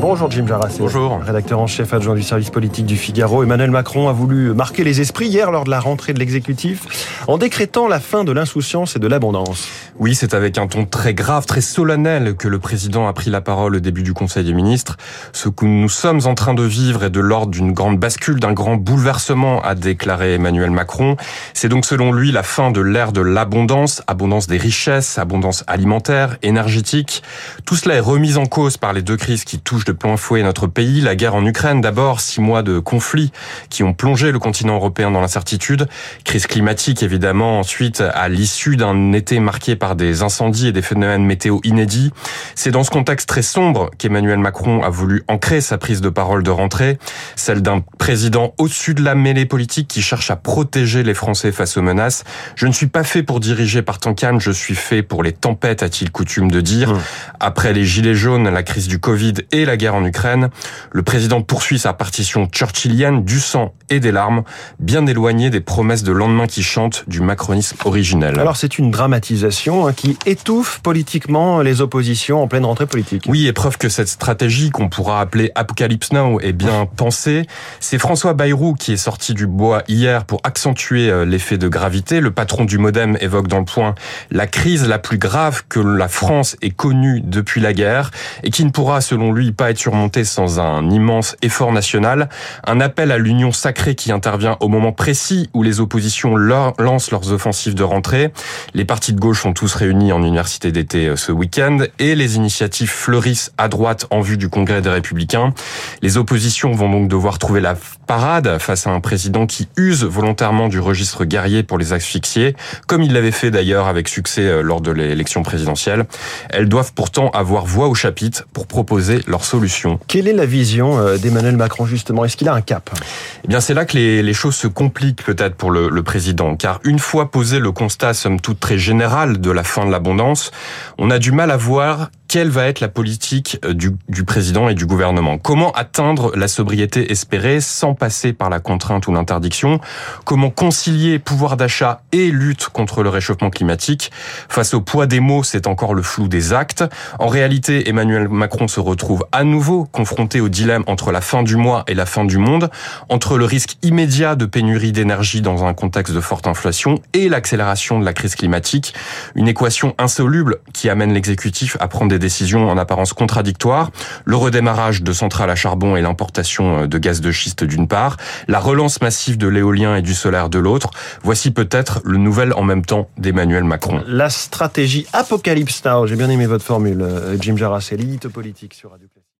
Bonjour Jim Jarassé. Bonjour. Rédacteur en chef adjoint du service politique du Figaro. Emmanuel Macron a voulu marquer les esprits hier lors de la rentrée de l'exécutif en décrétant la fin de l'insouciance et de l'abondance. Oui, c'est avec un ton très grave, très solennel que le président a pris la parole au début du Conseil des ministres. Ce que nous sommes en train de vivre est de l'ordre d'une grande bascule, d'un grand bouleversement, a déclaré Emmanuel Macron. C'est donc selon lui la fin de l'ère de l'abondance, abondance des richesses, abondance alimentaire, énergétique. Tout cela est remis en cause par les deux crises qui touchent de plein fouet notre pays. La guerre en Ukraine d'abord, six mois de conflits qui ont plongé le continent européen dans l'incertitude. Crise climatique évidemment, ensuite à l'issue d'un été marqué par des incendies et des phénomènes météo inédits. C'est dans ce contexte très sombre qu'Emmanuel Macron a voulu ancrer sa prise de parole de rentrée, celle d'un président au-dessus de la mêlée politique qui cherche à protéger les Français face aux menaces. Je ne suis pas fait pour diriger par temps calme, je suis fait pour les tempêtes, a-t-il coutume de dire. Mmh. Après les gilets jaunes, la crise du Covid et la guerre en Ukraine, le président poursuit sa partition churchillienne du sang et des larmes, bien éloignée des promesses de lendemain qui chantent du macronisme originel. Alors c'est une dramatisation hein, qui étouffe politiquement les oppositions en pleine rentrée politique. Oui, et preuve que cette stratégie qu'on pourra appeler Apocalypse Now est bien pensée. C'est François Bayrou qui est sorti du bois hier pour accentuer euh, l'effet de gravité. Le patron du Modem évoque dans le point la crise la plus grave que la France ait connue depuis la guerre et qui ne pourra, selon lui, être surmontée sans un immense effort national. Un appel à l'union sacrée qui intervient au moment précis où les oppositions lancent leurs offensives de rentrée. Les partis de gauche sont tous réunis en université d'été euh, ce week-end et les initiatives fleurissent à droite en vue du congrès des Républicains. Les oppositions vont donc devoir trouver la parade face à un président qui use volontairement du registre guerrier pour les asphyxier, comme il l'avait fait d'ailleurs avec succès euh, lors de l'élection présidentielle. Elles doivent pourtant avoir voix au chapitre pour proposer leurs Quelle est la vision euh, d'Emmanuel Macron justement? Est-ce qu'il a un cap? Eh bien, c'est là que les, les, choses se compliquent peut-être pour le, le, président, car une fois posé le constat, somme toute très général, de la fin de l'abondance, on a du mal à voir quelle va être la politique euh, du, du, président et du gouvernement? Comment atteindre la sobriété espérée sans passer par la contrainte ou l'interdiction? Comment concilier pouvoir d'achat et lutte contre le réchauffement climatique? Face au poids des mots, c'est encore le flou des actes. En réalité, Emmanuel Macron se retrouve à nouveau confronté au dilemme entre la fin du mois et la fin du monde, entre le risque immédiat de pénurie d'énergie dans un contexte de forte inflation et l'accélération de la crise climatique. Une équation insoluble qui amène l'exécutif à prendre des décisions en apparence contradictoires, le redémarrage de centrales à charbon et l'importation de gaz de schiste d'une part, la relance massive de l'éolien et du solaire de l'autre, voici peut-être le nouvel en même temps d'Emmanuel Macron. La stratégie Apocalypse Now, j'ai bien aimé votre formule, Jim Jarras, c'est politique sur Radio